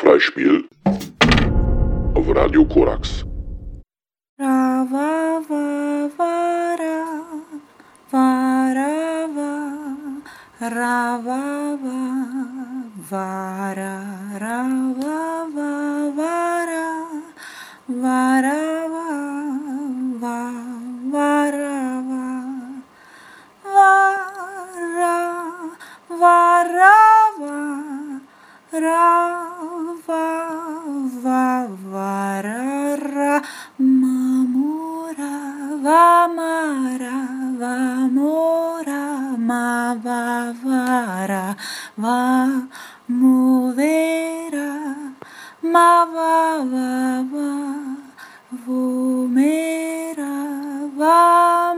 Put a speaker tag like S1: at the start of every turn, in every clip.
S1: Freispiel auf Radio Korax.
S2: Ra, wa, wa, wa, ra, wa, ra, wa, ra, wa, wa, wa, ra, ra, wa, wa, wa, ra, wa, ra, wa, wa, wa, ra, wa, wa, ra, wa, ra, wa, ra, Parara mamora vamara vamora mavavara vamuvera mavavava vomera vamuvera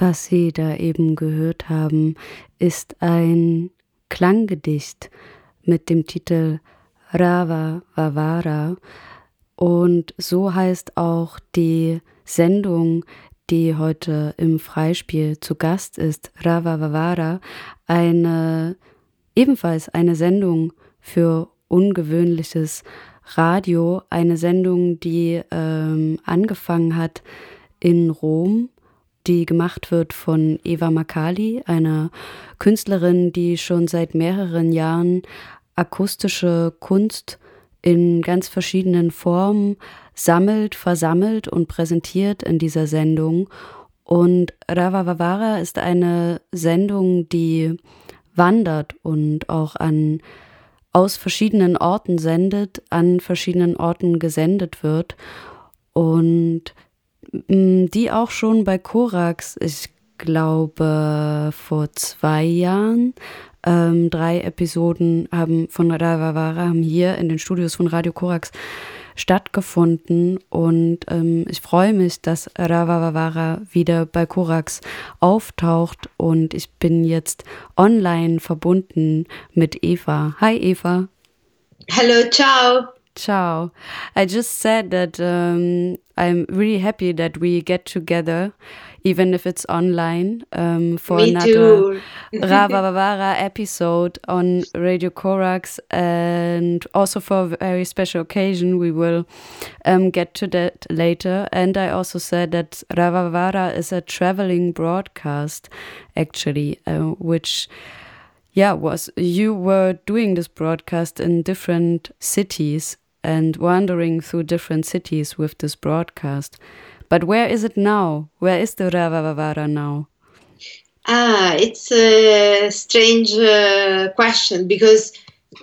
S3: Was Sie da eben gehört haben, ist ein Klanggedicht mit dem Titel Rava Vavara. Und so heißt auch die Sendung, die heute im Freispiel zu Gast ist, Rava Vavara, eine ebenfalls eine Sendung für ungewöhnliches Radio, eine Sendung, die ähm, angefangen hat in Rom die gemacht wird von Eva Makali, einer Künstlerin, die schon seit mehreren Jahren akustische Kunst in ganz verschiedenen Formen sammelt, versammelt und präsentiert in dieser Sendung. Und Rava Vavara ist eine Sendung, die wandert und auch an aus verschiedenen Orten sendet, an verschiedenen Orten gesendet wird und die auch schon bei Korax, ich glaube vor zwei Jahren, ähm, drei Episoden haben von Ravavara haben hier in den Studios von Radio Korax stattgefunden und ähm, ich freue mich, dass Ravavara wieder bei Korax auftaucht und ich bin jetzt online verbunden mit Eva. Hi Eva.
S4: Hallo, ciao.
S3: Ciao. I just said that um, I'm really happy that we get together, even if it's online, um, for
S4: Me
S3: another Ravavara episode on Radio Korax, and also for a very special occasion. We will um, get to that later. And I also said that Ravavara is a traveling broadcast, actually, uh, which yeah was you were doing this broadcast in different cities and wandering through different cities with this broadcast. But where is it now? Where is the Ravavara now?
S4: Ah, it's a strange uh, question because,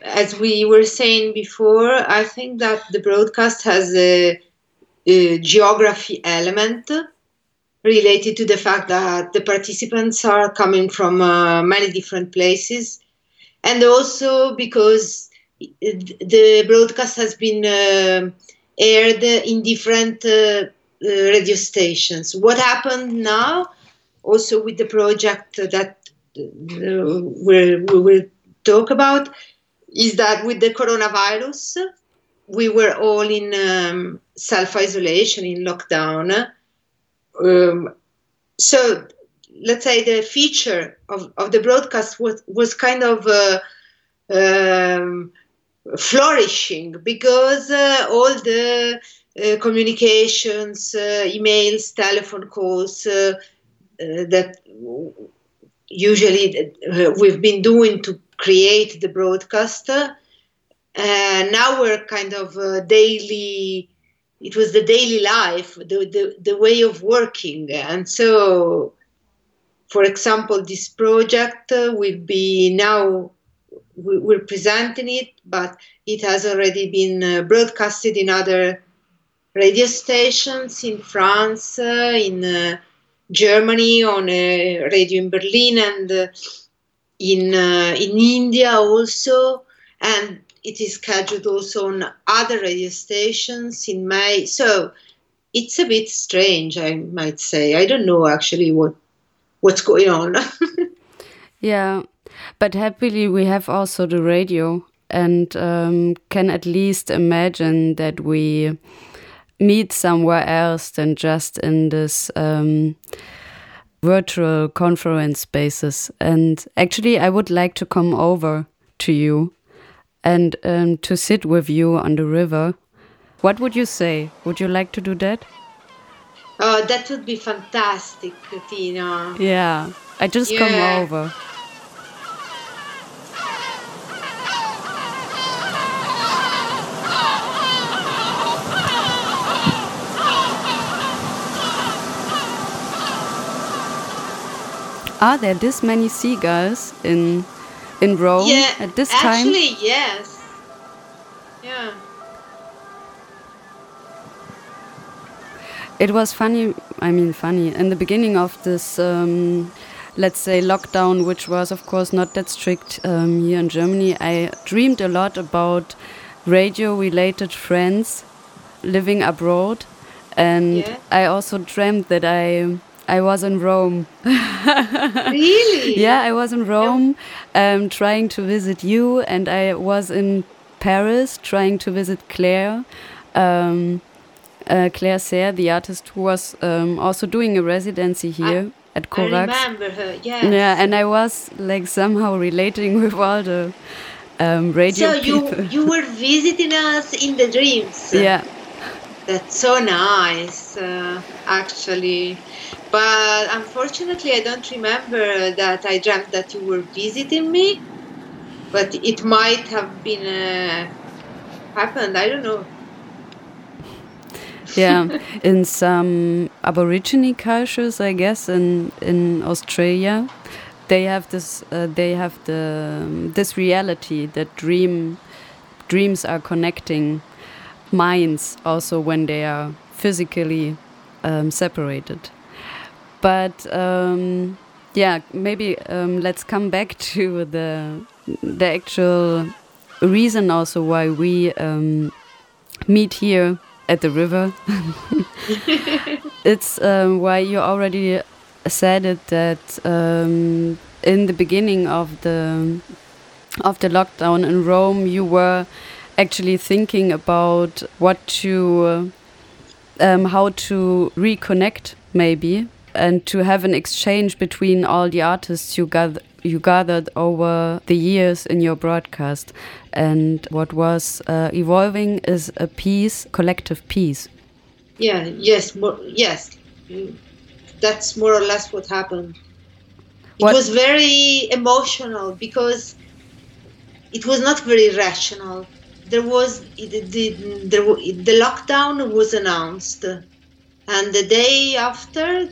S4: as we were saying before, I think that the broadcast has a, a geography element related to the fact that the participants are coming from uh, many different places, and also because the broadcast has been uh, aired in different uh, uh, radio stations. What happened now, also with the project that we will talk about, is that with the coronavirus, we were all in um, self isolation, in lockdown. Um, so let's say the feature of, of the broadcast was, was kind of uh, um, flourishing because uh, all the uh, communications, uh, emails, telephone calls uh, uh, that usually uh, we've been doing to create the broadcaster. And now we're kind of daily. It was the daily life, the, the the way of working, and so, for example, this project will be now we're presenting it, but it has already been uh, broadcasted in other radio stations in France, uh, in uh, Germany, on a radio in Berlin, and in in India also, and it is scheduled also on other radio stations in May. So it's a bit strange, I might say. I don't know actually what what's going on.
S3: yeah, but happily we have also the radio and um, can at least imagine that we meet somewhere else than just in this um, virtual conference spaces. And actually, I would like to come over to you and um, to sit with you on the river. What would you say? Would you like to do that?
S4: Oh, that would be fantastic, Tina.
S3: Yeah, I just yeah. come over. Are there this many seagulls in in Rome
S4: yeah,
S3: at this
S4: actually,
S3: time?
S4: Actually, yes. Yeah.
S3: It was funny. I mean, funny in the beginning of this. Um, let's say lockdown, which was of course not that strict um, here in Germany. I dreamed a lot about radio-related friends living abroad, and
S4: yeah.
S3: I also dreamt that I I was in Rome.
S4: really?
S3: Yeah, I was in Rome um, trying to visit you, and I was in Paris trying to visit Claire. Um, uh, Claire Serre, the artist who was um, also doing a residency here
S4: I,
S3: at Korax.
S4: I remember her, yes.
S3: Yeah, and I was like somehow relating with all the um, radio
S4: so you,
S3: people.
S4: you were visiting us in the dreams.
S3: Yeah.
S4: That's so nice, uh, actually. But unfortunately, I don't remember that I dreamt that you were visiting me. But it might have been uh, happened. I don't know.
S3: yeah, in some Aborigine cultures, I guess, in in Australia, they have this. Uh, they have the um, this reality that dream dreams are connecting minds also when they are physically um, separated. But um, yeah, maybe um, let's come back to the the actual reason also why we um, meet here at the river. it's um, why you already said it that um, in the beginning of the of the lockdown in Rome, you were actually thinking about what to um, how to reconnect maybe and to have an exchange between all the artists you gather you gathered over the years in your broadcast. And what was uh, evolving is a piece collective piece.
S4: Yeah yes more, yes. That's more or less what happened. It
S3: What-
S4: was very emotional because it was not very rational. There was the, the, the, the lockdown was announced. And the day after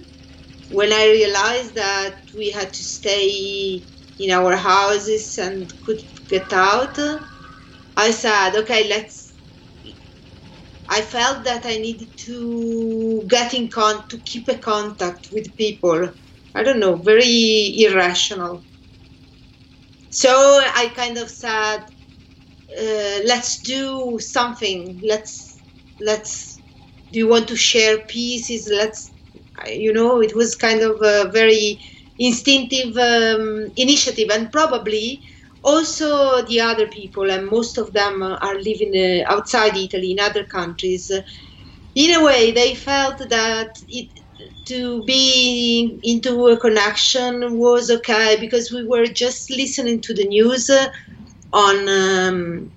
S4: when i realized that we had to stay in our houses and could get out i said okay let's i felt that i needed to get in con to keep a contact with people. I don't know very irrational. So i kind of said uh, let's do something. Let's let's do you want to share pieces? Let's you know it was kind of a very instinctive um, initiative. And probably also the other people and most of them are living uh, outside italy in other countries. In a way they felt that it to be into a connection was okay because we were just listening to the news uh, on um,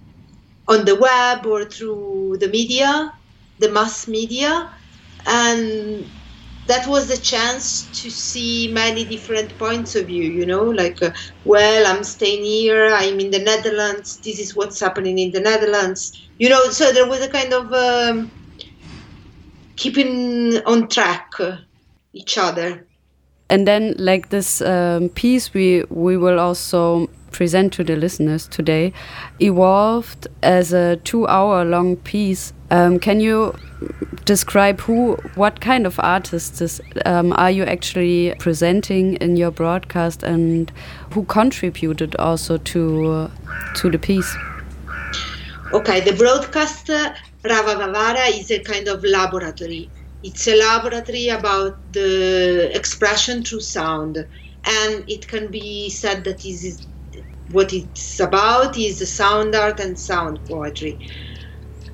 S4: on the web or through the media, the mass media, and that was the chance to see many different points of view you know like uh, well i'm staying here i'm in the netherlands this is what's happening in the netherlands. You know so there was a kind of um, keeping on track uh, each other.
S3: And then like this um, piece we we will also present to the listeners today evolved as a two hour long piece. Um, can you describe who what kind of artists is, um, are you actually presenting in your broadcast and who contributed also to to the piece?
S4: Okay the broadcast uh, Rava Vavara is a kind of laboratory. It's a laboratory about the expression through sound. And it can be said that is what it's about is sound art and sound poetry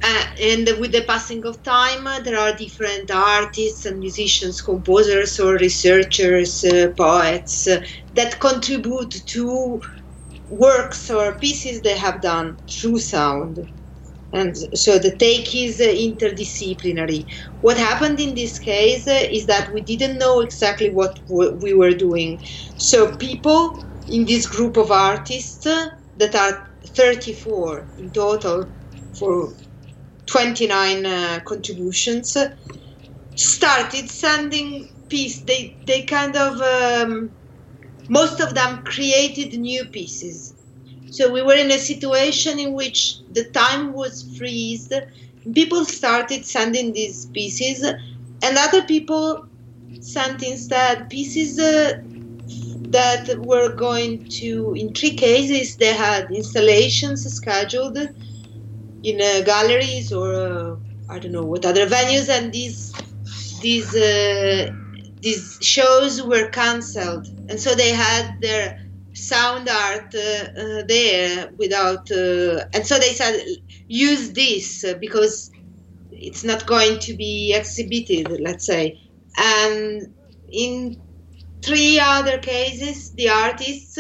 S4: uh, and with the passing of time uh, there are different artists and musicians composers or researchers uh, poets uh, that contribute to works or pieces they have done through sound and so the take is uh, interdisciplinary. What happened in this case uh, is that we didn't know exactly what we were doing. So people in this group of artists that are 34 in total for 29 uh, contributions started sending pieces. They they kind of um, most of them created new pieces so we were in a situation in which the time was freezed. People started sending these pieces, and other people sent instead pieces uh, that were going to, in three cases, they had installations scheduled in uh, galleries or uh, I don't know what other venues, and these these uh, these shows were cancelled, and so they had their sound art uh, uh, there without uh, and so they said use this because it's not going to be exhibited let's say. And in three other cases the artists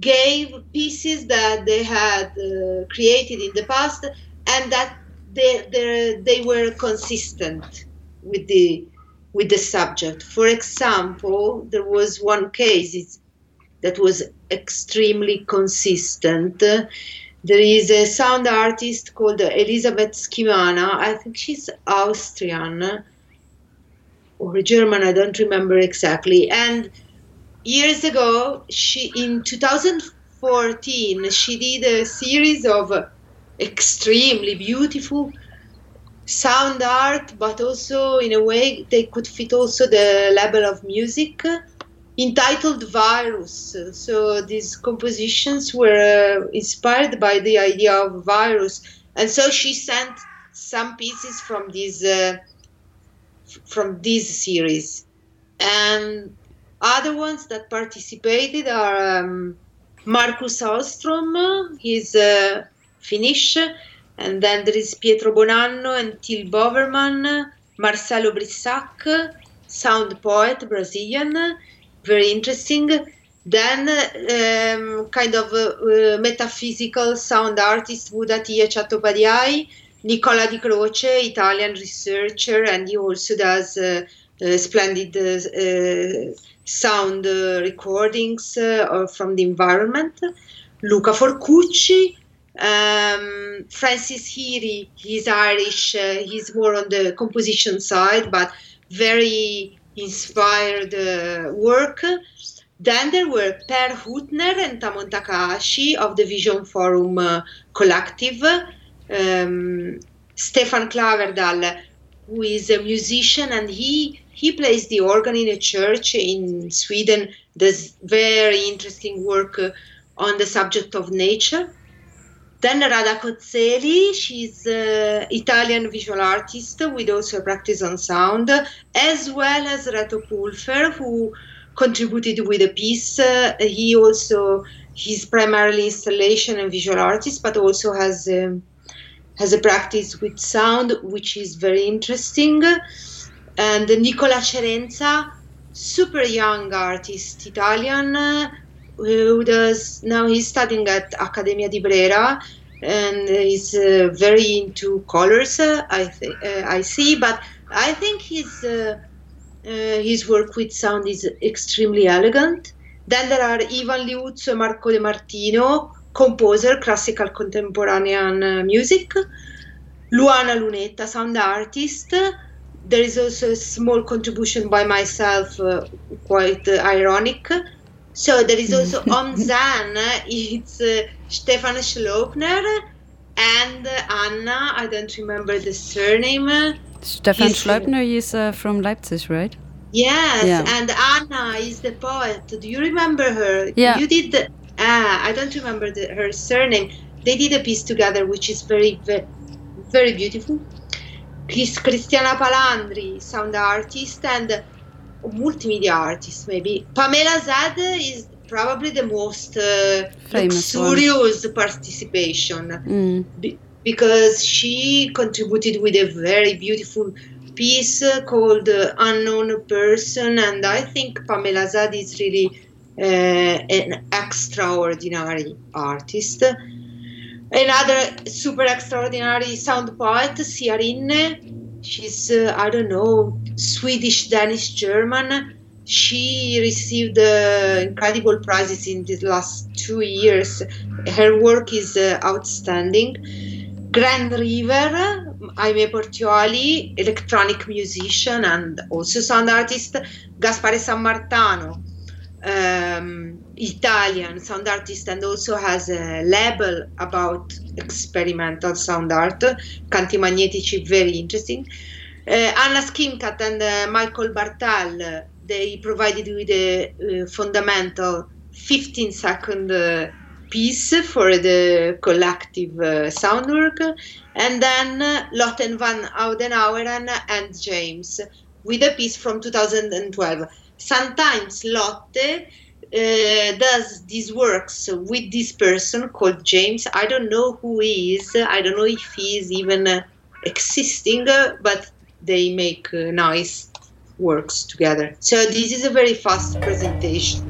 S4: gave pieces that they had uh, created in the past and that they, they, they were consistent with the with the subject for example there was one case that was extremely consistent. There is a sound artist called Elisabeth Schimana. I think she's Austrian or a German, I don't remember exactly. And years ago, she in 2014, she did a series of extremely beautiful sound art, but also in a way they could fit also the level of music entitled Virus. So these compositions were uh, inspired by the idea of virus, and so she sent some pieces from this uh, from this series, and other ones that participated are um, Markus Åström, he's uh, Finnish, and then there is Pietro Bonanno and Till Bovermann, Marcelo Brissac, sound poet Brazilian, very interesting. Then, um, kind of metaphysical sound artist Budhaditya Chattopadhyay, Nicola Di Croce, Italian researcher, and he also does uh, uh, splendid uh, sound uh, recordings uh, from the environment. Luca Forcucci, um, Francis Heery, he's Irish, he's more on the composition side, but very inspired uh, work. Then there were Per Hüttner and Samon Takahashi of the Vision Forum uh, Collective, um, Stefan Klaverdal, who is a musician and he he plays the organ in a church in Sweden. Does very interesting work uh, on the subject of nature. Then Rada Koželj, she's an Italian visual artist with also a practice on sound, as well as Reto Pulfer, who contributed with a piece. Uh, he also he's primarily installation and visual artist, but also has um, has a practice with sound, which is very interesting. And Nico Lacerenza, super young artist, Italian, who does now he's studying at Accademia di Brera and he's uh, very into colors uh, I, th- uh, I see but I think he's uh, Uh, his work with sound is extremely elegant. Then there are Ivan Liuzzo Marco De Martino, composer, classical contemporanean uh, music. Luana Lunetta, sound artist. There is also a small contribution by myself, uh, quite uh, ironic. So there is also on Zan, it's uh, Stefan Schloppner and uh, Anna, I don't remember the surname.
S3: Stefan
S4: He's-
S3: Schleupner is uh, from Leipzig, right?
S4: Yes,
S3: Yeah.
S4: and Anna is the poet. Do you remember her?
S3: Yeah.
S4: You did the. Ah, I don't remember the, her surname. They did a piece together, which is very, very, very beautiful. Chris, Cristiana Palandri, sound artist and multimedia artist, maybe. Pamela Zad is probably the most uh,
S3: Famous one.
S4: participation
S3: Mm.
S4: be- because she contributed with a very beautiful piece called uh, Unknown Person, and I think Pamela Zad is really an extraordinary artist. Another super extraordinary sound poet, Cia Rinne. She's, uh, I don't know, Swedish, Danish, German. She received uh, incredible prizes in the last two years. Her work is uh, outstanding. Grand River, Jaime Portioli, electronic musician and also sound artist. Gaspare Sammartano, um, Italian sound artist and also has a label about experimental sound art. Canti magnetici, very interesting. Uh, Anna Schimkat and uh, Michael Barthel, they provided with a uh, fundamental 15 second uh, piece for the collective uh, sound work. And then uh, Lotten van Oudenaueren and James with a piece from 2012. Sometimes Lotte uh, does these works with this person called James. I don't know who he is. I don't know if he is even uh, existing, uh, but they make uh, nice works together. So this is a very fast presentation.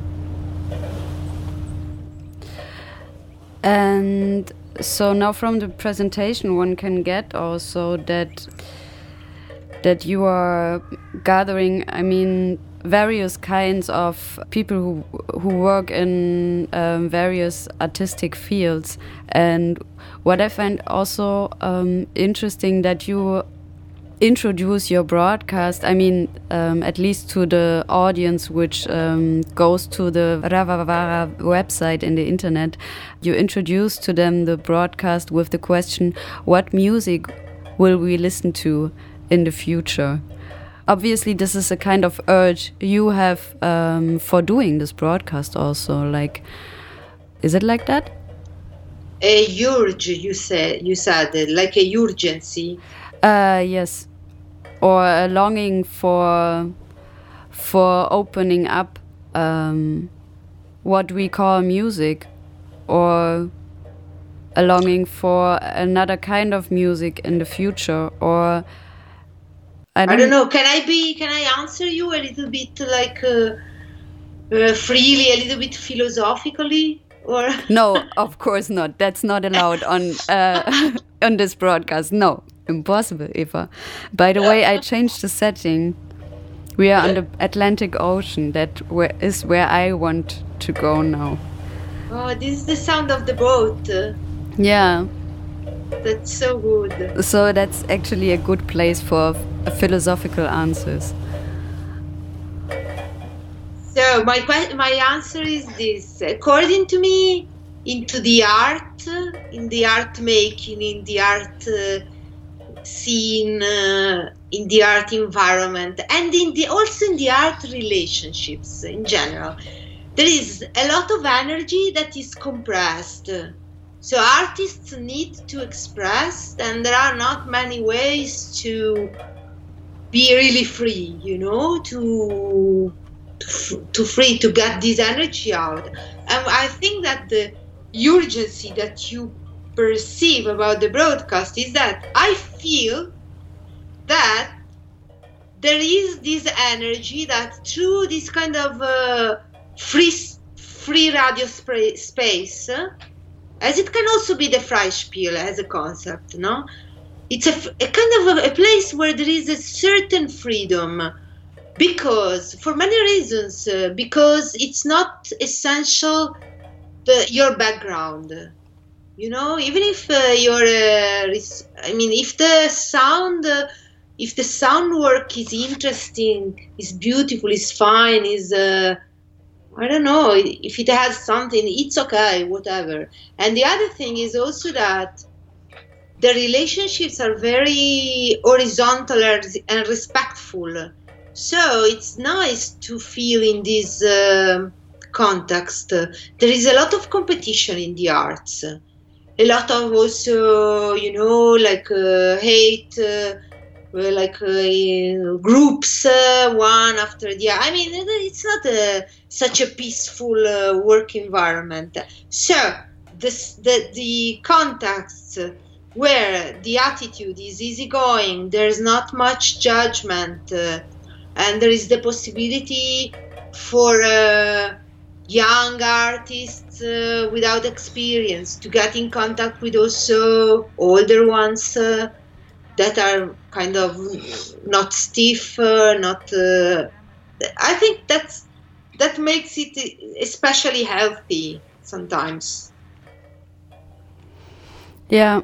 S3: And so now from the presentation, one can get also that that you are gathering. I mean, various kinds of people who who work in um, various artistic fields. And what I find also um, interesting that you introduce your broadcast i mean um, at least to the audience which um, goes to the ravavara website in the internet you introduce to them the broadcast with the question what music will we listen to in the future obviously this is a kind of urge you have um, for doing this broadcast also like is it like that
S4: A urge, you said, you said, like a urgency.
S3: Uh, yes, or a longing for for opening up um, what we call music, or a longing for another kind of music in the future, or I
S4: I
S3: don't,
S4: don't know. Can I be? Can I answer you a little bit like uh, uh, freely, a little bit philosophically, or?
S3: No, of course not. That's not allowed on uh, on this broadcast. No, impossible, Eva. By the way, I changed the setting. We are on the Atlantic Ocean. That where, is where I want to go now.
S4: Oh, this is the sound of the boat.
S3: Yeah,
S4: That's so good.
S3: so that's actually a good place for philosophical answers.
S4: So my my answer is this. According to me, into the art, in the art making, in the art uh, scene, uh, in the art environment, and in the also in the art relationships in general, there is a lot of energy that is compressed. So artists need to express, and there are not many ways to be really free. You know, to to free to get this energy out. And I think that the urgency that you perceive about the broadcast is that I feel that there is this energy that through this kind of uh, free free radio space, uh, as it can also be the Freispiel as a concept, no? It's a kind of a, a place where there is a certain freedom because for many reasons uh, because it's not essential the, your background you know even if uh, you're uh, i mean if the sound uh, if the sound work is interesting is beautiful is fine is uh, i don't know if it has something it's okay whatever and the other thing is also that the relationships are very horizontal and respectful so it's nice to feel in this uh, context. There is a lot of competition in the arts. A lot of also, you know, like uh, hate, uh, like uh, groups, uh, one after the other. I mean, it's not a, such a peaceful uh, work environment. So this, the, the context where the attitude is easygoing, there's not much judgment and there is the possibility for uh, young artists uh, without experience to get in contact with also older ones uh, that are kind of not stiff not uh, i think that's that makes it especially healthy sometimes
S3: yeah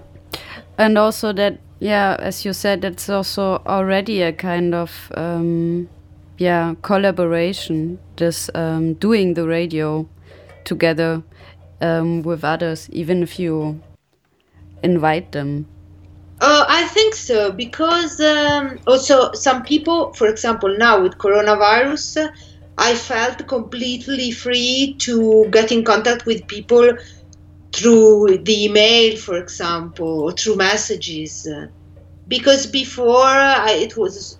S3: and also that yeah, as you said, it's also already a kind of um, yeah collaboration. This um, doing the radio together um, with others, even if you invite them.
S4: Uh, I think so because um, also some people, for example, now with coronavirus, I felt completely free to get in contact with people through the email, for example, or through messages. Because before I, it was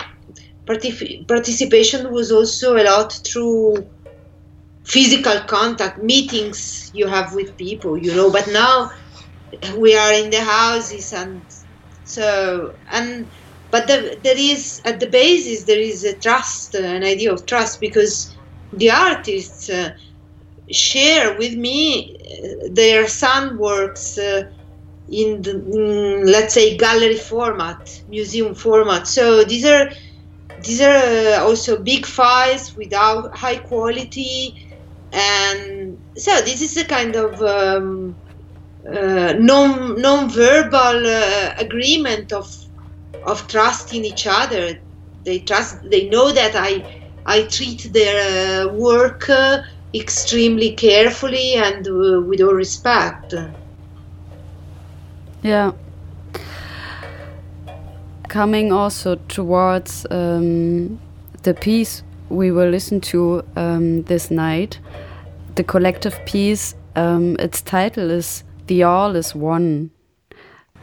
S4: partic- participation was also a lot through physical contact, meetings you have with people, you know. But now we are in the houses, and so and but the, there is at the basis there is a trust, an idea of trust, because the artists. Uh, share with me uh, their sound works uh, in the in, let's say gallery format museum format so these are these are uh, also big files without high quality and so this is a kind of um, uh, non non-verbal uh, agreement of of trust in each other they trust they know that i i treat their work extremely carefully and uh, with all respect.
S3: Yeah. Coming also towards um, the piece we will listen to um, this night, the collective piece, um, its title is The All is One.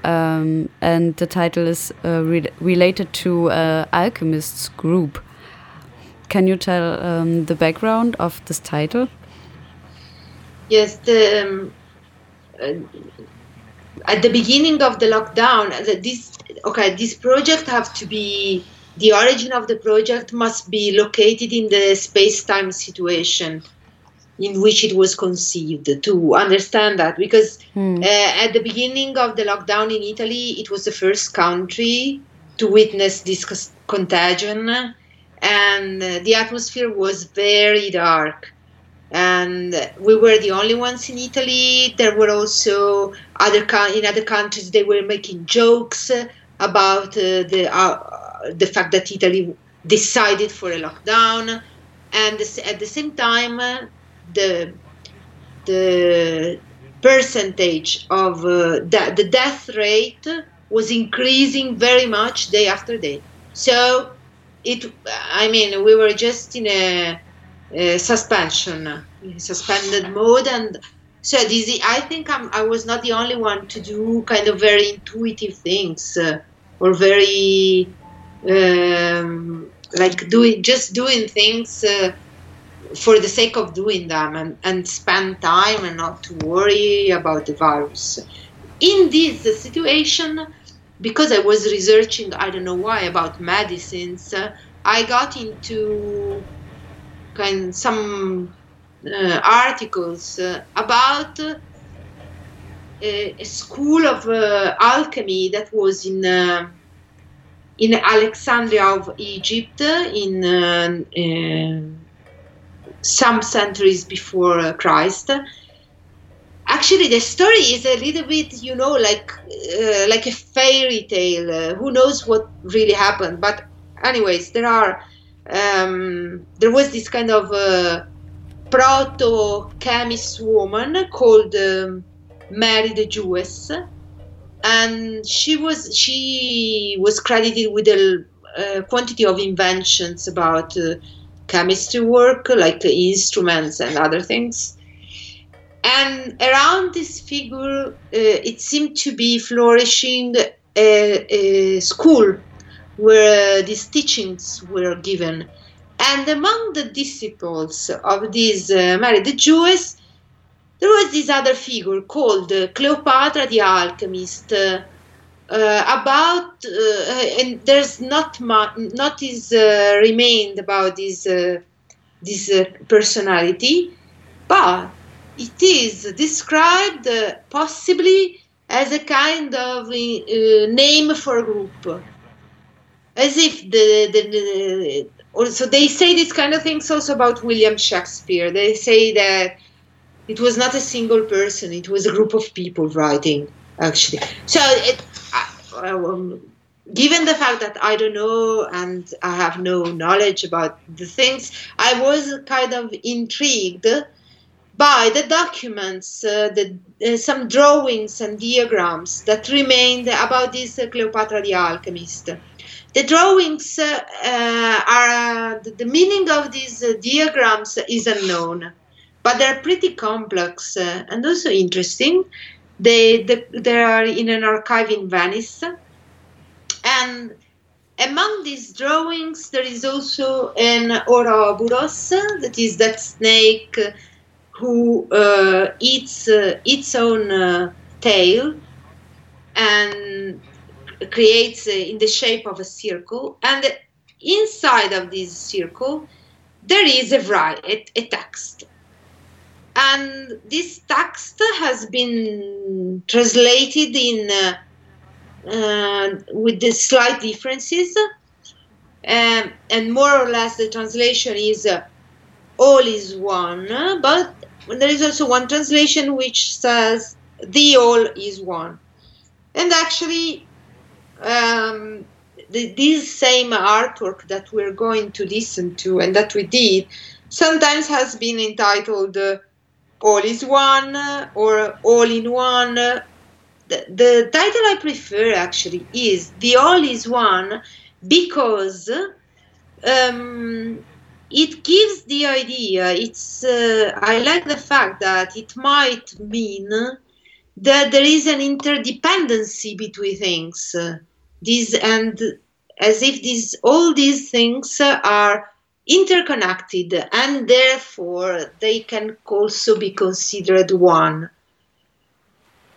S3: Um, and the title is uh, re related to uh, Alchemists group. Can you tell um, the background of this title?
S4: Yes, the, um, uh, at the beginning of the lockdown, this okay, this project have to be the origin of the project must be located in the space-time situation in which it was conceived to understand that because hmm. uh, at the beginning of the lockdown in Italy, it was the first country to witness this contagion and the atmosphere was very dark and we were the only ones in Italy. There were also other in other countries they were making jokes about uh, the uh, the fact that Italy decided for a lockdown, and at the same time the the percentage of uh, the, the death rate was increasing very much day after day. So it i mean we were just in a, a suspension suspended mode and so this i think I'm, i was not the only one to do kind of very intuitive things uh, or very um, like doing just doing things uh, for the sake of doing them and, and spend time and not to worry about the virus. In this situation because I was researching, I don't know why, about medicines, I got into kind some uh, articles uh, about uh, a, school of uh, alchemy that was in uh, in Alexandria of Egypt in uh, some centuries before uh, Christ. Actually, the story is a little bit, you know, like uh, like a fairy tale. Uh, who knows what really happened? But, anyways, there are um, there was this kind of uh, proto chemist woman called um, Mary the Jewess, and she was she was credited with a, a quantity of inventions about uh, chemistry work, like instruments and other things. And around this figure, uh, it seemed to be flourishing a, a school where these teachings were given. And among the disciples of this uh, Mary the Jewess, there was this other figure called Cleopatra the alchemist. Uh, uh, about uh, and there's not much, not is uh, remained about this uh, this personality, but it is described possibly as a kind of name for a group as if the, the, the also they say this kind of things also about William Shakespeare. They say that it was not a single person; it was a group of people writing. Actually, so it, um, given the fact that I don't know and I have no knowledge about the things, I was kind of intrigued by the documents, uh, the, uh, some drawings and diagrams that remained about this uh, Cleopatra the alchemist. The drawings uh, uh, are, the meaning of these uh, diagrams is unknown, but they're pretty complex and also interesting. They, they, they are in an archive in Venice. And among these drawings, there is also an Ouroboros, that is that snake who uh, eats uh, its own uh, tail and creates in the shape of a circle, and inside of this circle there is a, a, a text. And this text has been translated in uh, uh, with the slight differences, um, and more or less the translation is uh, all is one, but there is also one translation which says the all is one. And actually, um, the, this same artwork that we're going to listen to and that we did sometimes has been entitled uh, All is One or All in One. The, the title I prefer actually is The All is One because um, it gives the idea, it's, uh, I like the fact that it might mean that there is an interdependency between things. These and as if these all these things are interconnected and therefore they can also be considered one.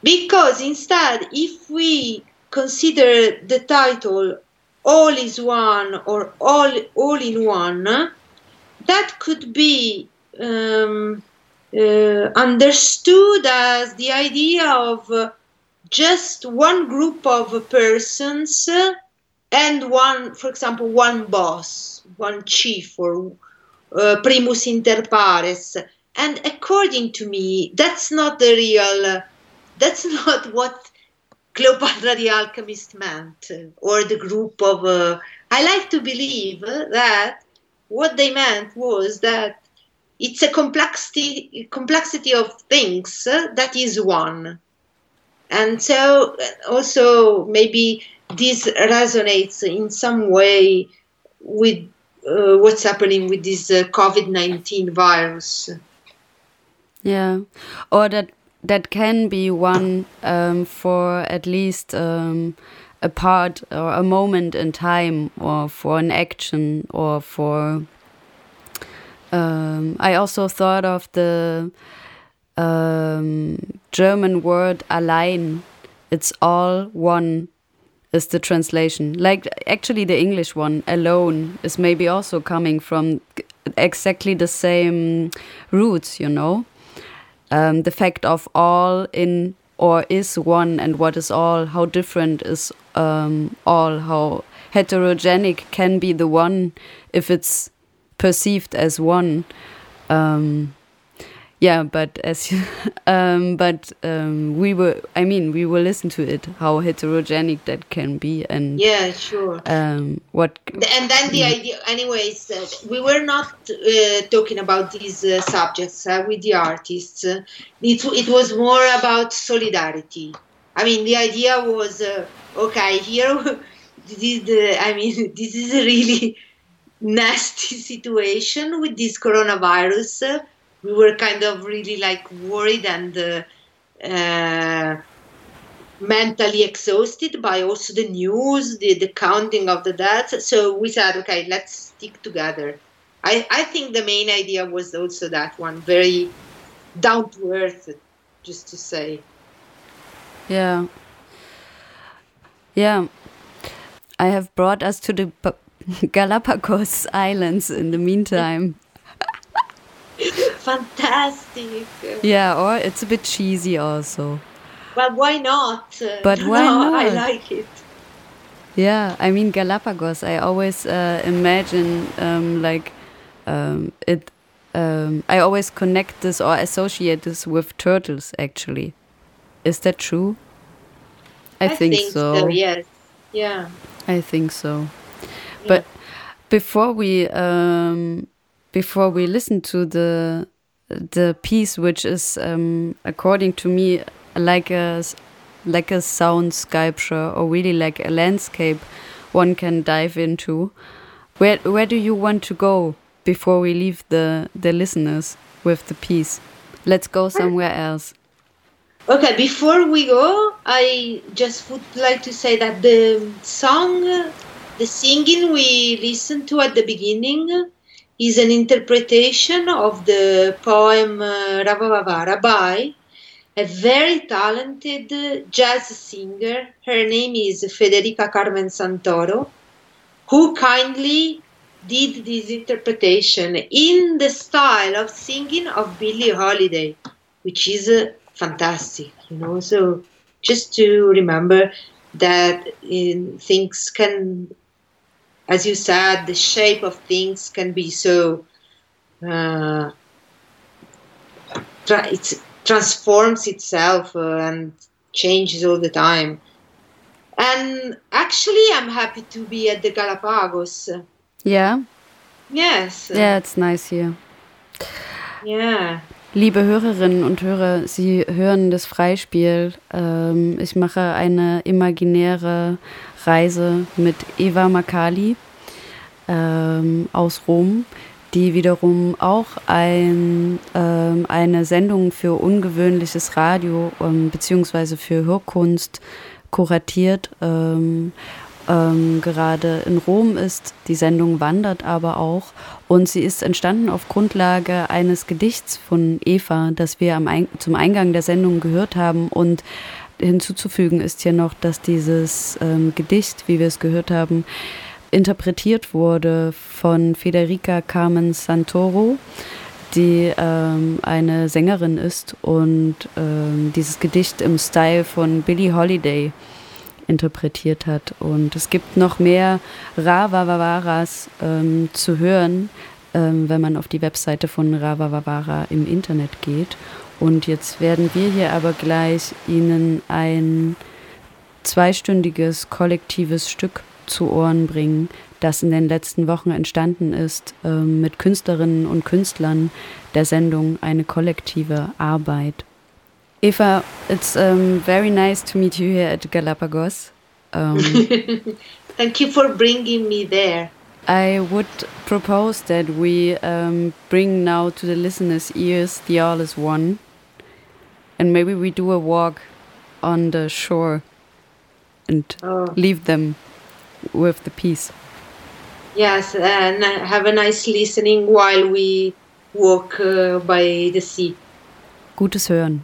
S4: Because instead, if we consider the title all is one or all all in one, that could be um, uh, understood as the idea of uh, just one group of persons and one, for example, one boss, one chief or uh, primus inter pares. And according to me, that's not the real, that's not what Cleopatra the alchemist meant, or the group of. Uh, I like to believe that what they meant was that it's a complexity complexity of things that is one and so also maybe this resonates in some way with uh, what's happening with this uh, covid-19 virus
S3: yeah or that that can be one um, for at least um, a part or a moment in time or for an action or for um, I also thought of the um, German word allein. It's all one is the translation. Like actually the English one, alone, is maybe also coming from exactly the same roots, you know. Um, the fact of all in or is one and what is all, how different is um, all, how heterogenic can be the one if it's perceived as one. Um, yeah, but as you, um, but um, we were, I mean, we will listen to it how heterogenic that can be and
S4: Yeah, sure.
S3: um, what.
S4: and then the idea anyways uh, we were not uh, talking about these uh, subjects uh, with the artists it, it was more about solidarity i mean the idea was uh, okay here this is the i mean this is a really nasty situation with this coronavirus Uh, we were kind of really like worried and uh, uh, mentally exhausted by also the news, the, the counting of the deaths. So we said, okay, let's stick together. I, I think the main idea was also that one, very down to earth, just to say.
S3: Yeah. Yeah. I have brought us to the Pa- Galapagos Islands in the meantime.
S4: Fantastic.
S3: Yeah, or it's a bit cheesy also.
S4: But why not?
S3: But why
S4: No, I like it.
S3: Yeah, I mean Galapagos. I always uh, imagine um, like um, it. Um, I always connect this or associate this with turtles. Actually, is that true? I, think, so.
S4: Yes. Yeah.
S3: I think so. But before we um, before we listen to the the piece, which is um, according to me like a like a sound sculpture or really like a landscape one can dive into. Where where do you want to go before we leave the the listeners with the piece? Let's go somewhere else.
S4: Okay, before we go, I just would like to say that the song, the singing we listened to at the beginning, is an interpretation of the poem uh, Ravavavara by a very talented uh, jazz singer. Her name is Federica Carmen Santoro, who kindly did this interpretation in the style of singing of Billie Holiday, which is uh, fantastic, you know. So just to remember that in, things can, as you said, the shape of things can be so. Uh, tra- it transforms itself uh, and changes all the time. And actually, I'm happy to be at the Galapagos.
S3: Yeah,
S4: Yes.
S3: yeah, it's nice here.
S4: Yeah.
S3: Liebe Hörerinnen und Hörer, Sie hören das Freispiel. Ähm, ich mache eine imaginäre Reise mit Eva Makali ähm, aus Rom, die wiederum auch ein, ähm, eine Sendung für ungewöhnliches Radio ähm, beziehungsweise für Hörkunst kuratiert. Ähm, ähm, gerade in Rom ist. Die Sendung wandert aber auch und sie ist entstanden auf Grundlage eines Gedichts von Eva, das wir am zum Eingang der Sendung gehört haben. Und hinzuzufügen ist hier noch, dass dieses ähm, Gedicht, wie wir es gehört haben, interpretiert wurde von Federica Carmen Santoro, die ähm, eine Sängerin ist und ähm, dieses Gedicht im Style von Billie Holiday interpretiert hat. Und es gibt noch mehr Ravavaras ähm, zu hören, ähm, wenn man auf die Webseite von Ravavavara im Internet geht. Und jetzt werden wir hier aber gleich Ihnen ein zweistündiges kollektives Stück zu Ohren bringen, das in den letzten Wochen entstanden ist, ähm, mit Künstlerinnen und Künstlern der Sendung eine kollektive Arbeit. Eva, it's um, very nice to meet you here at Galapagos. Um,
S4: Thank you for bringing me there.
S3: I would propose that we um, bring now to the listeners' ears the All is One, and maybe we do a walk on the shore and
S4: Oh.
S3: leave them with the piece.
S4: Yes, and have a nice listening while we walk uh, by the sea.
S3: Gutes Hören.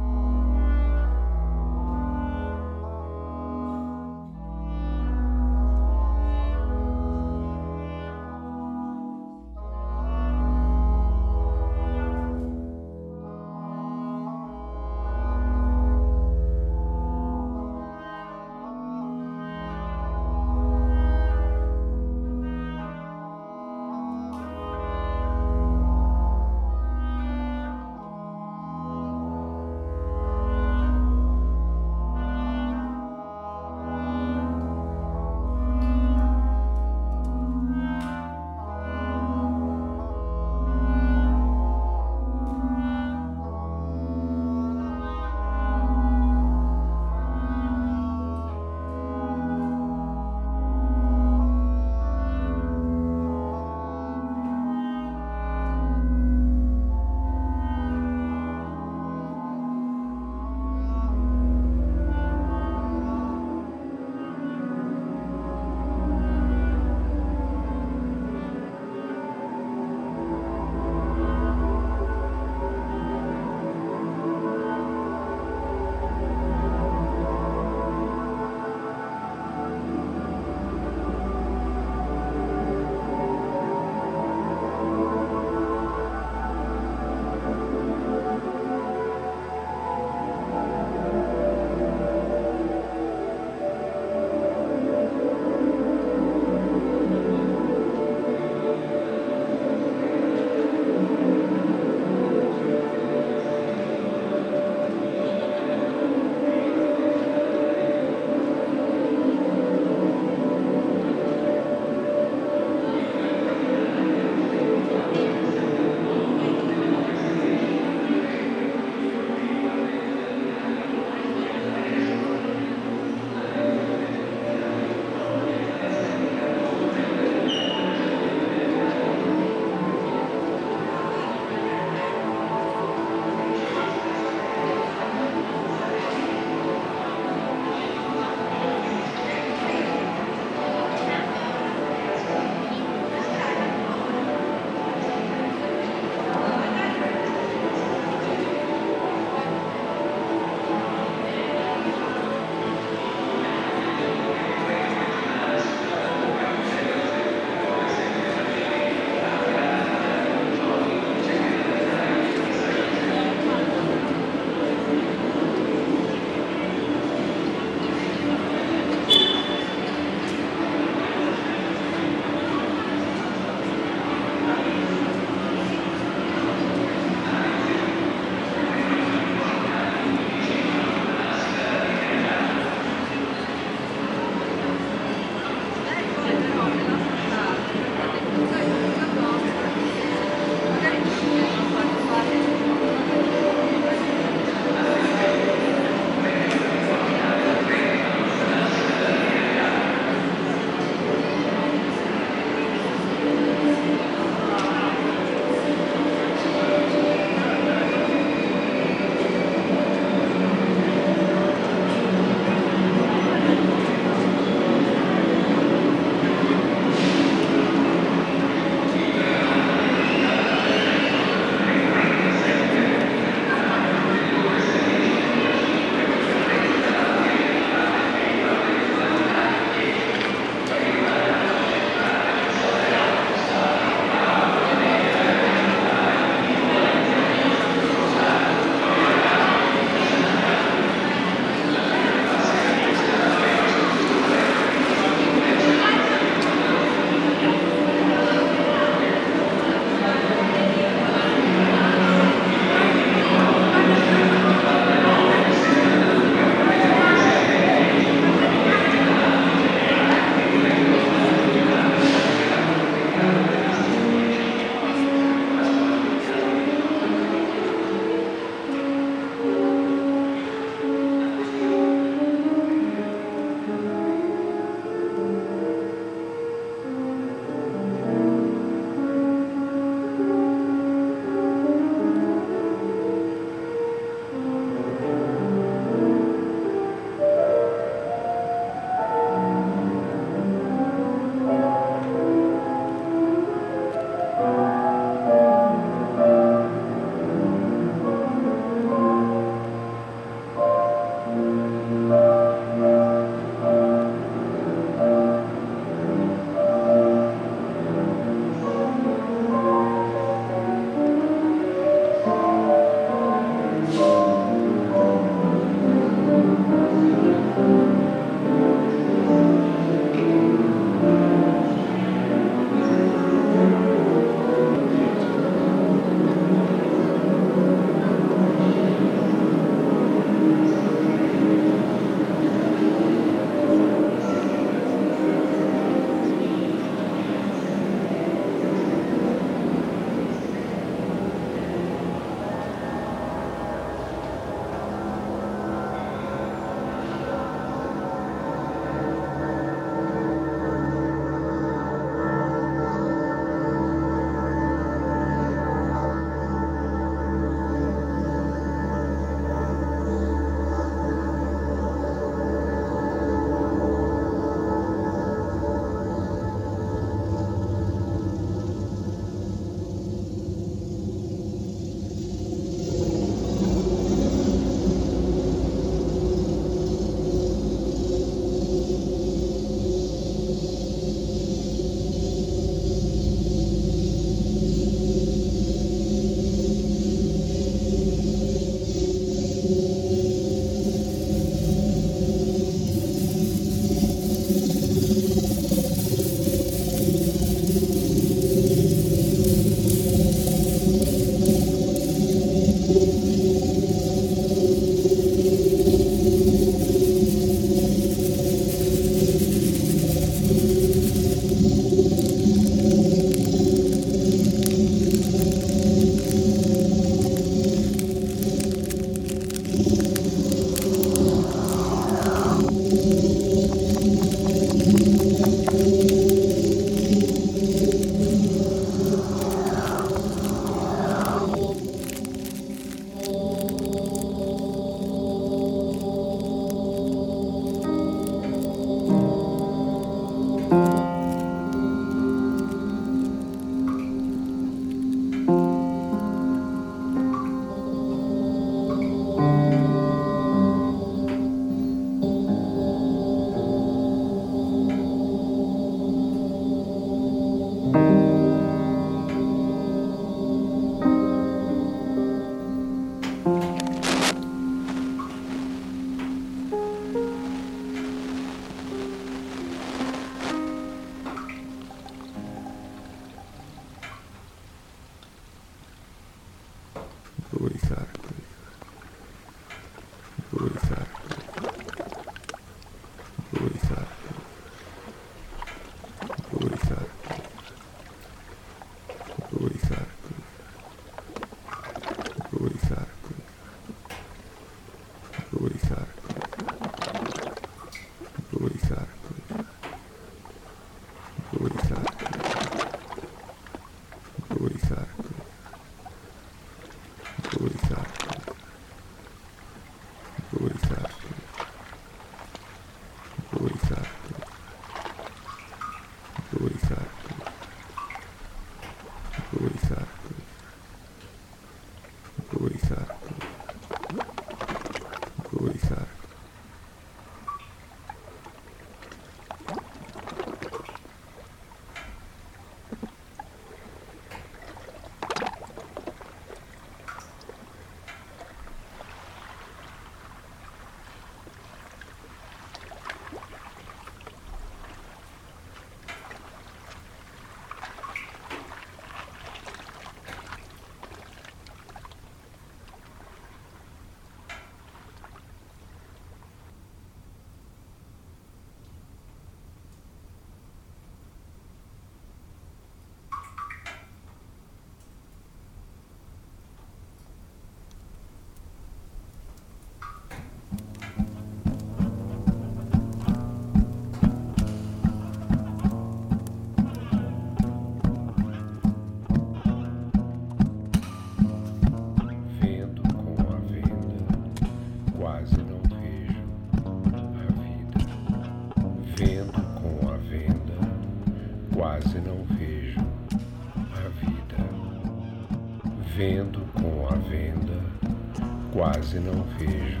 S5: Quase não vejo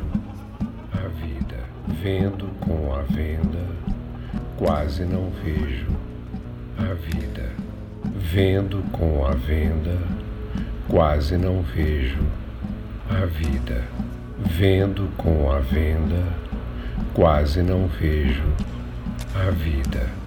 S5: a vida. Vendo com a venda, quase não vejo a vida. Vendo com a venda, quase não vejo a vida. Vendo com a venda, quase não vejo a vida.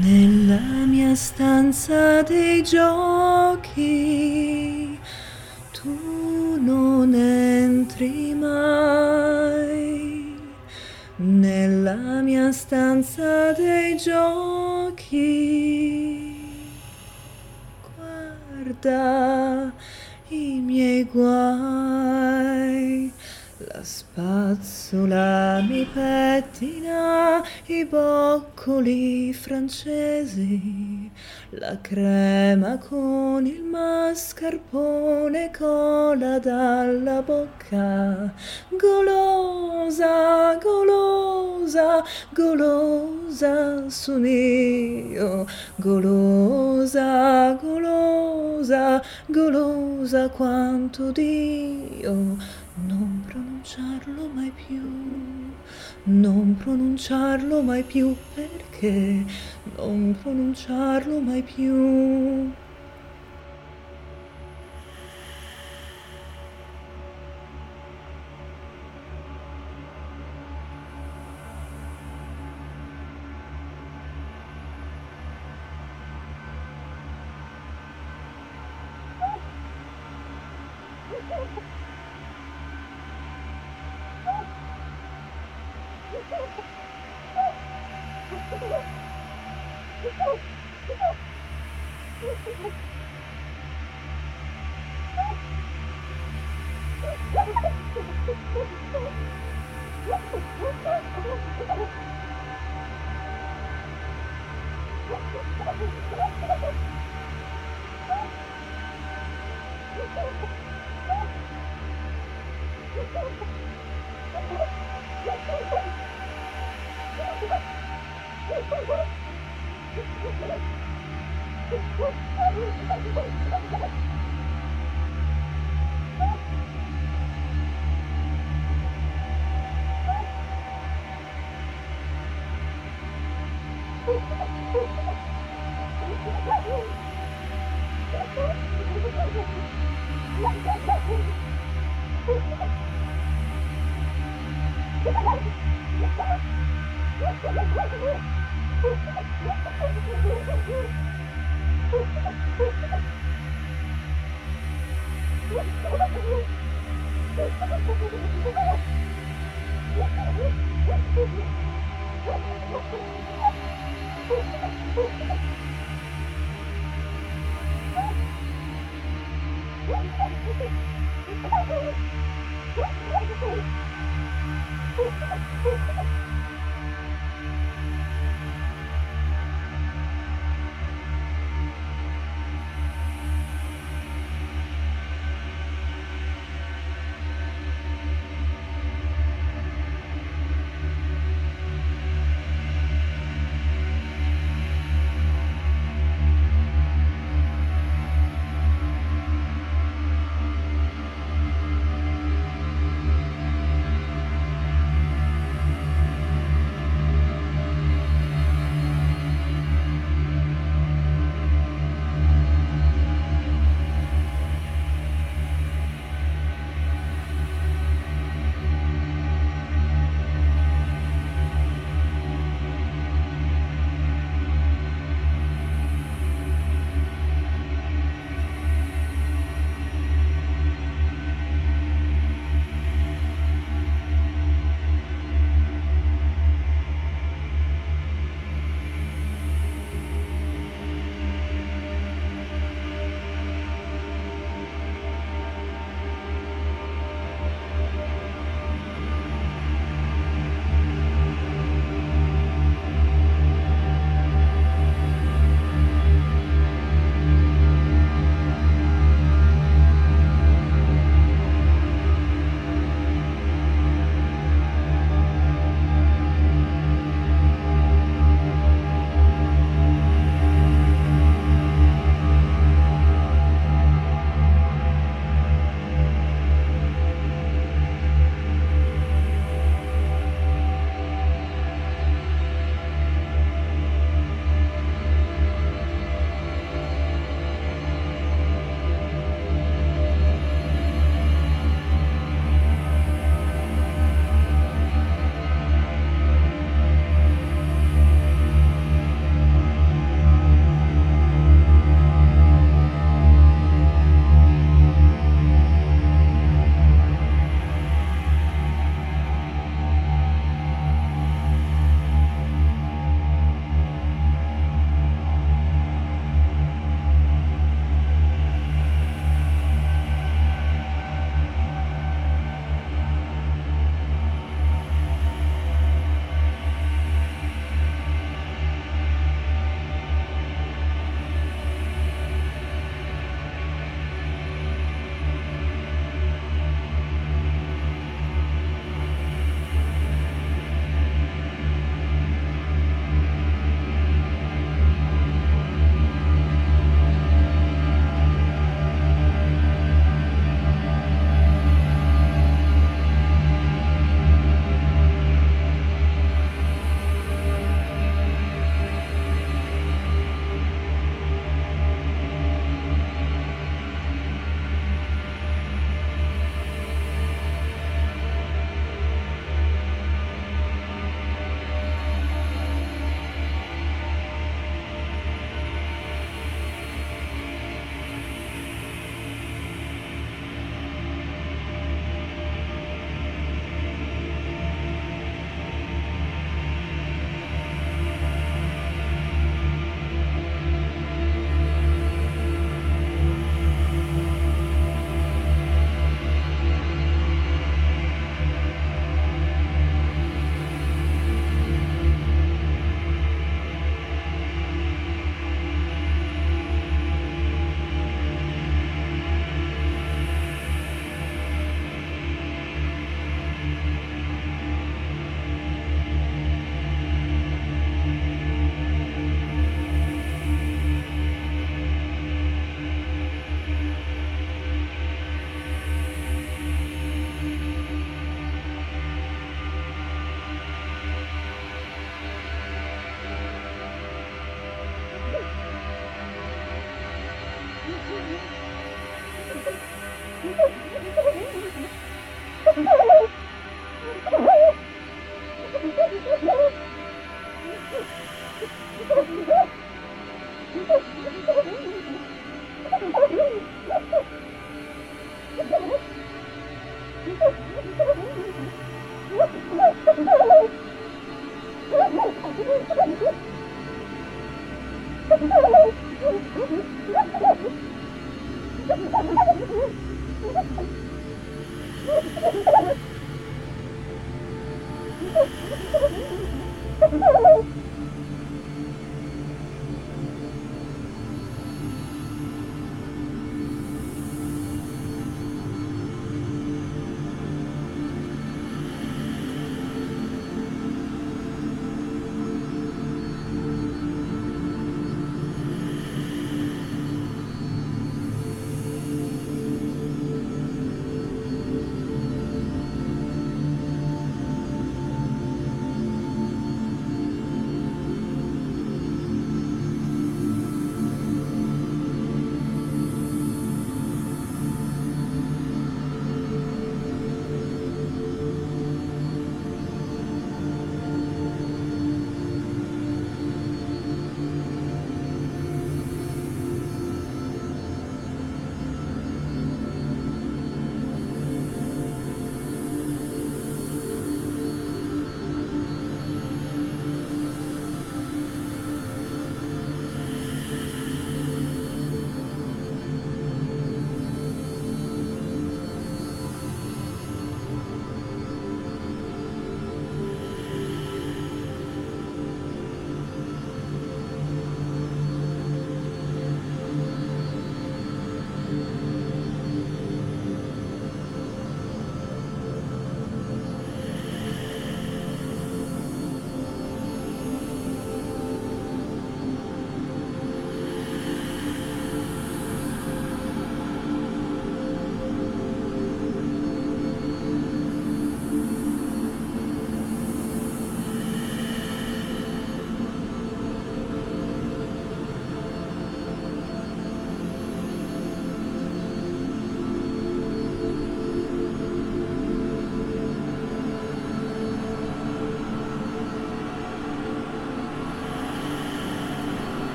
S2: Nella mia stanza dei giochi tu non entri mai. Nella mia stanza francesi, la crema con il mascarpone cola dalla bocca, golosa, golosa, golosa sono io, golosa, golosa, golosa quanto Dio. Non pronunciarlo mai più, non pronunciarlo mai più perché non pronunciarlo mai più.
S6: Thank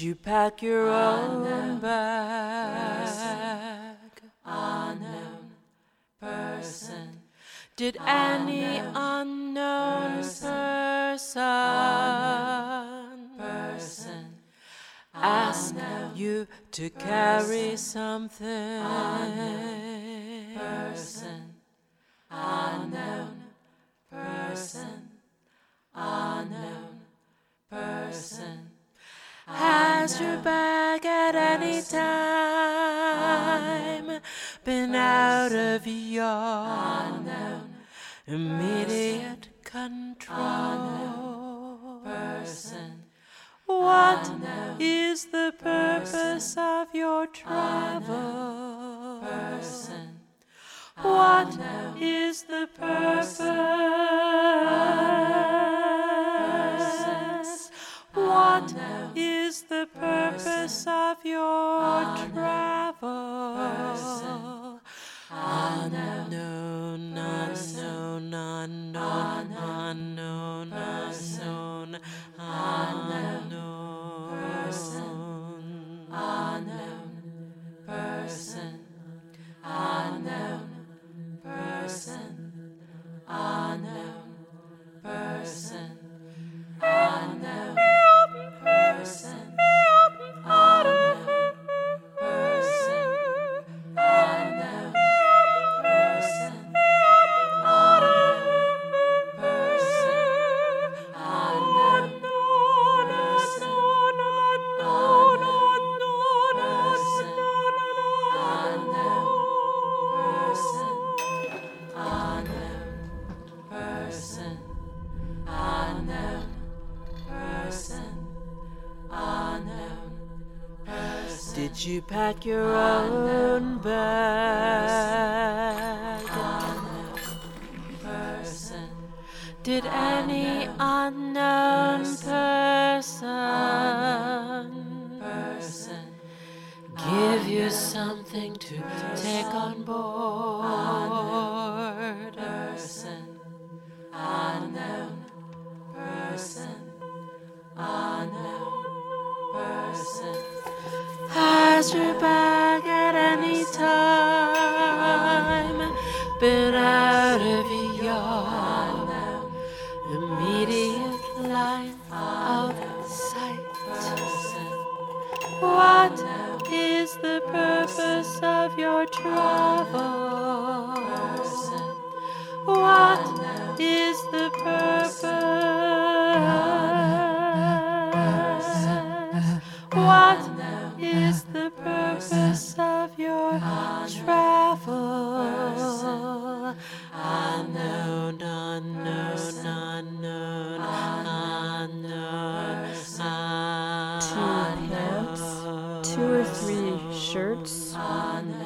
S6: you pack your unknown own bag? Person, unknown person. Did unknown any unknown person, person, unknown person ask you to carry? Me. here's something to take on board. Person, unknown, person, unknown, person. Has your bag at any time. Purpose of your travel? What is the purpose? What is the purpose of your travel? Unknown, unknown, unknown, unknown,
S7: shirts,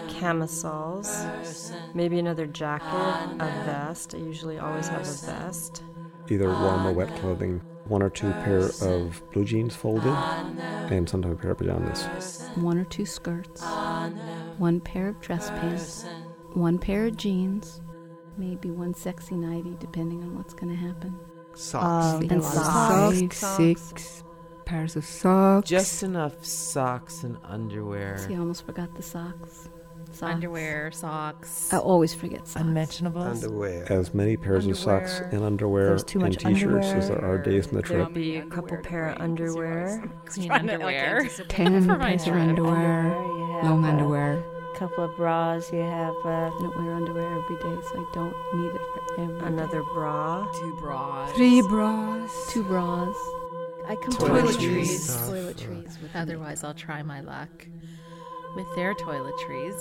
S7: camisoles, maybe another jacket, a vest. I usually always have a vest.
S8: Either warm or wet clothing. One or two pair of blue jeans folded, and sometimes a pair of pajamas.
S9: One or two skirts, one pair of dress pants, one pair of jeans, maybe one sexy nightie, depending on what's going to happen.
S10: Socks.
S9: Um, and socks.
S10: Socks.
S11: Six pairs of socks.
S10: Just enough socks and underwear.
S9: See, I almost forgot the socks. Socks.
S12: Underwear, socks.
S9: I always forget socks.
S11: Unmentionables.
S8: Underwear. As many pairs of socks and underwear
S7: There's too
S8: and t-shirts as there are days in the
S7: There'll
S8: trip.
S7: be a couple pair of underwear.
S12: Clean
S13: Trying to, like,
S12: underwear.
S11: Ten
S13: for
S11: pairs of underwear.
S7: You have
S11: Long
S7: a
S11: underwear.
S7: couple of bras. You have uh,
S9: I don't wear underwear every day, so I don't need it for every day.
S7: another bra.
S13: Two bras.
S11: Three bras.
S9: Two bras. I completely
S13: Toiletries.
S9: Toiletries. with.
S12: Otherwise, I'll try my luck with their toiletries.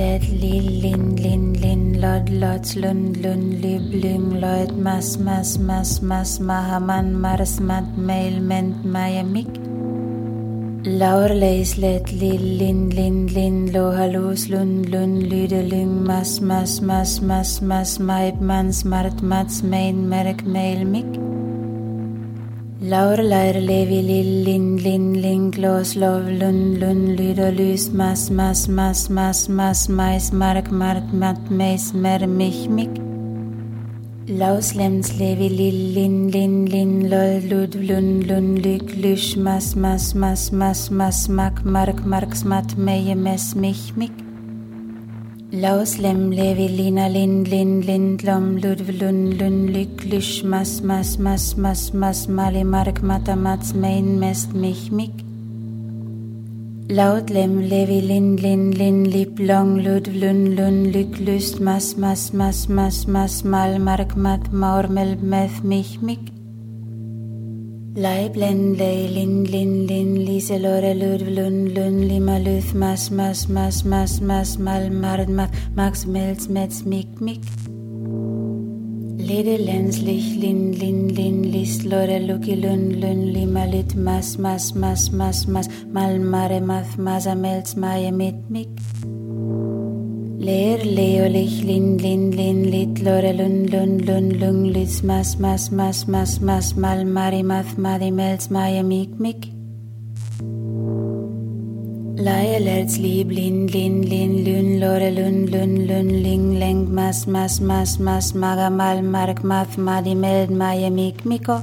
S14: Let, li, lin, lin, lin, lot lot, lund, lund, lyb, lyng, lloyd, mas, mas, mas, mas, mahaman, mars, mat, mail, ment, mayamik. Laurleis, let, li, lin, lin, lin, lo, halus, lund, lund, lyde, lyng, mas, mas, mas, mas, mas, maib, man, smart, mats, main, merk, mail, mik. Laurleir, levi, lil, lin, lin, ling, los, lov, lund, lund, lyder, lys, mas, mas, mas, mas, mas, mais, mark, mart, mat, meis, mer, mich, mik. Laus, lems, levi, lil, lin, lin, lin, lol, lud, lund, lund, lyk, lysch, mas, mas, mas, mas, mas, mak, mark, mark, smat, meie, mes, mich, mik. Laus, lem, levi, lina, lin, lin, lom, lud, lund, lund, lyk, lysch, mas, mas, mas, mas, mas, mali, mark, mata, mats, mein, mest, mich, mik. Laut, lem, levi, lin, lin, lin, lip, long, lud, lund, lund, lyk, lyst, mas, mas, mas, mas, mas, mal, mark, mat, maur, mel, meth, mich, mik. Leib, len, lei, lin, lin, lin, lise, lore, lud, lund, lund, lima, luth, mas, mas, mas, mas, mas, mal, mard, mak, max, melz, metz, mik, mik. Lede, lenslich, lin, lin, lin, list, lore, luki, lund, lund, lima, lit, mas, mas, mas, mas, mas, mal, mare, math, masa, melz, maje, mit, mik. Leer, leolich, lin, lin, lin, lit, lore, lun, lun, lun, lung, lis, mas, mas, mas, mas, mas, mal, mari, math, madi, melz, maje, mik, mik. Laie, lerz, lieb, lin, lin, lin, lün, lore, lun, lun, lun, ling, leng, mas, mas, mas, mas, maga, mal, mark, math, madi, meld, maje, mik, miko.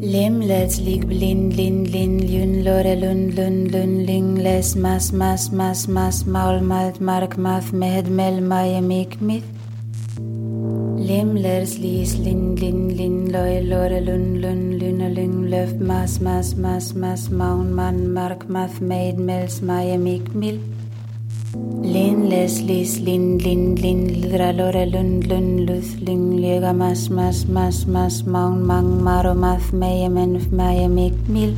S14: Lim, let's lig, blin, lin, lin, lyn, lore, lun, lun, lun, ling, les, mas, mas, mas, mas, maul, malt, mark, math, med, mel, maje, mik, mith. Lim, lers, lis, lin, lin, lin, loy, lore, lun, lun, lyn, lyng, løf, mas, mas, mas, mas, maun, man, mark, math, maid, mels, maje, mik, mil. Lin, les, lis, lin, lin, lin, lidra, lore, lun, lun, luth, lyng, lega, mas, mas, mas, mas, maun, mang, maro, math, meje, men, maje, mik, mil.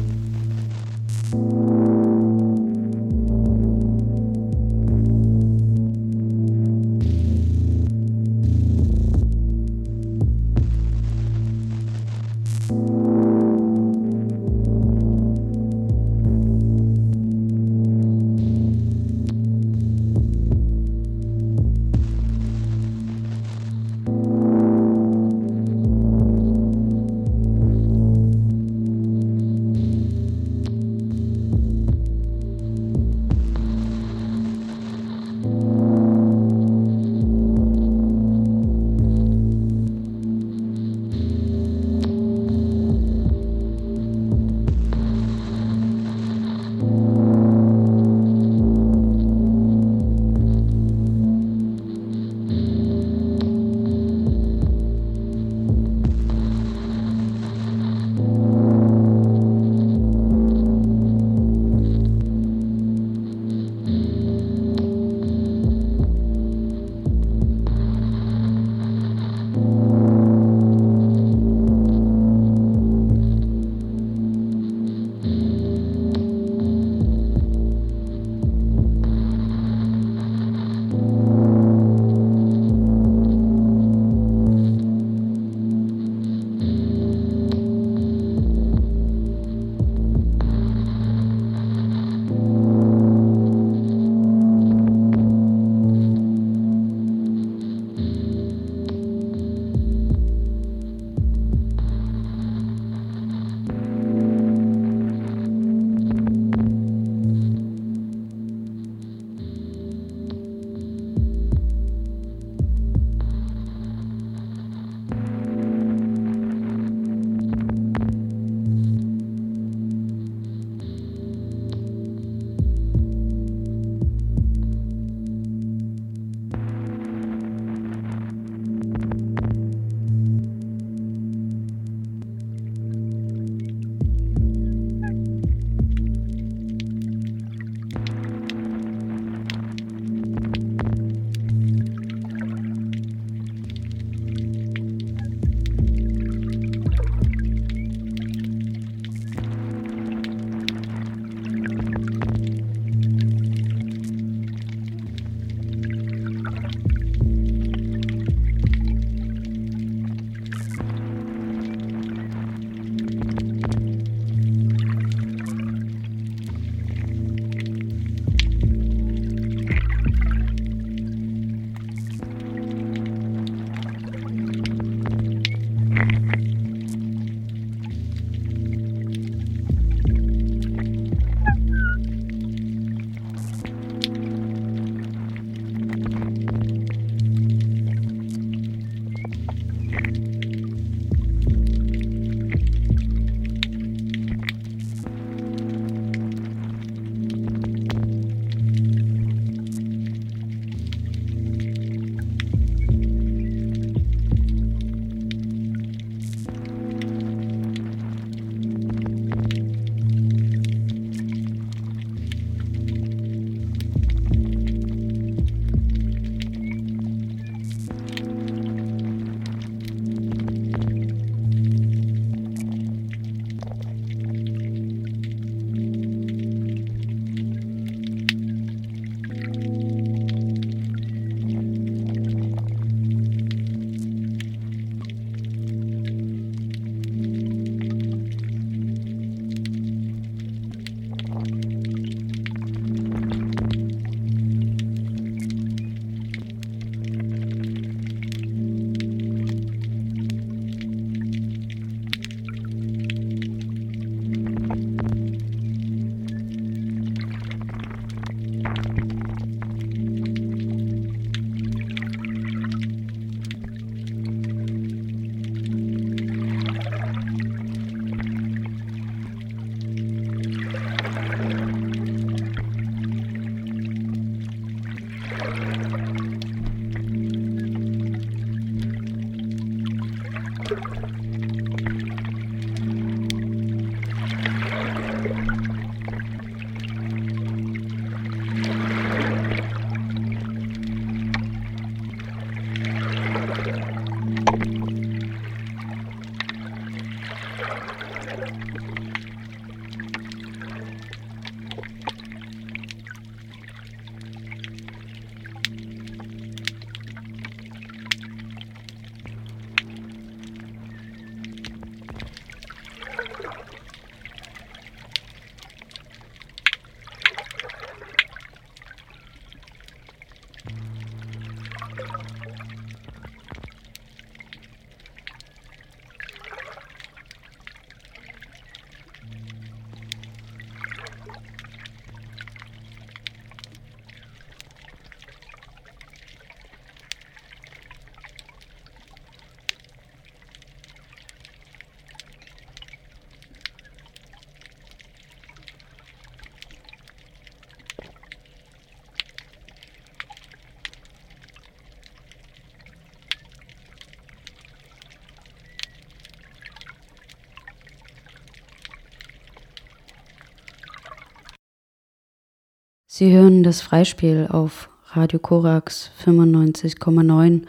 S3: Sie hören das Freispiel auf Radio Korax 95,9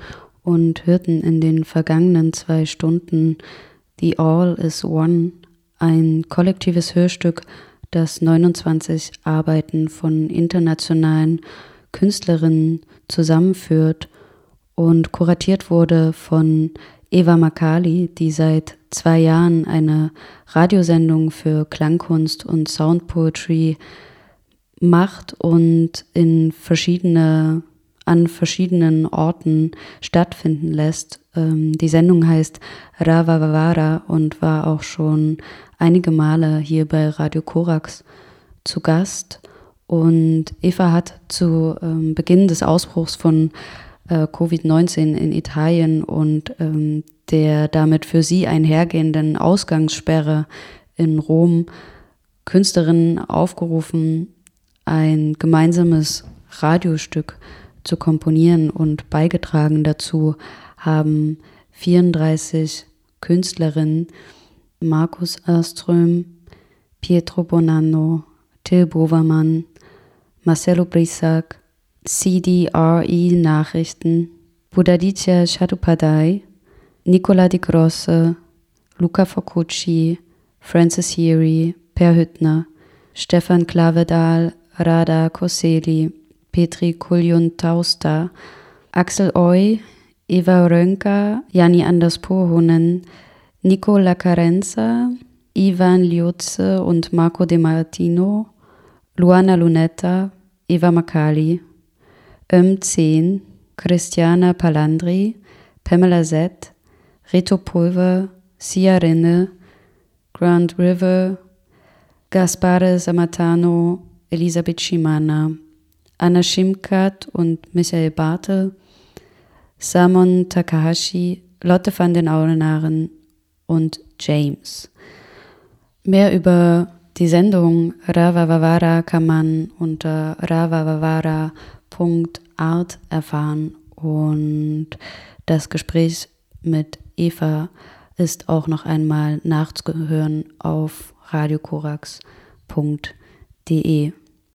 S3: und hörten in den vergangenen zwei Stunden The All is One, ein kollektives Hörstück, das 29 Arbeiten von internationalen Künstlerinnen zusammenführt und kuratiert wurde von Eva Makali, die seit zwei Jahren eine Radiosendung für Klangkunst und Soundpoetry macht und in verschiedene, an verschiedenen Orten stattfinden lässt. Ähm, die Sendung heißt Ravavavara und war auch schon einige Male hier bei Radio Korax zu Gast. Und Eva hat zu ähm, Beginn des Ausbruchs von äh, Covid-19 in Italien und ähm, der damit für sie einhergehenden Ausgangssperre in Rom Künstlerinnen aufgerufen, ein gemeinsames Radiostück zu komponieren und beigetragen dazu haben 34 Künstlerinnen Markus Erström, Pietro Bonanno, Till Bovermann, Marcelo Brissac, CDRE Nachrichten, Budaditya Chattopadhyay, Nicola Di Grosse, Luca Foccucci, Francis Heary, Per Hüttner, Stefan Klavedal, Rada Koseli, Petri Kuljun-Tausta, Axel Oy, Eva Rönka, Jani Anders Pohhonen, Nico Lacarenza, Ivan Liotze und Marco De Martino, Luana Lunetta, Eva Makali, Öm 10, Christiana Palandri, Pamela Z, Reto Pulver, Sia Rinne, Grand River, Gaspare Samatano, Elisabeth Schimana, Anna Schimkat und Michael Bartel, Samon Takahashi, Lotte van den Aulenaren und James. Mehr über die Sendung Ravavavara kann man unter ravavavara.art erfahren und das Gespräch mit Eva ist auch noch einmal nachzuhören auf radiokorax.de www.ftf.de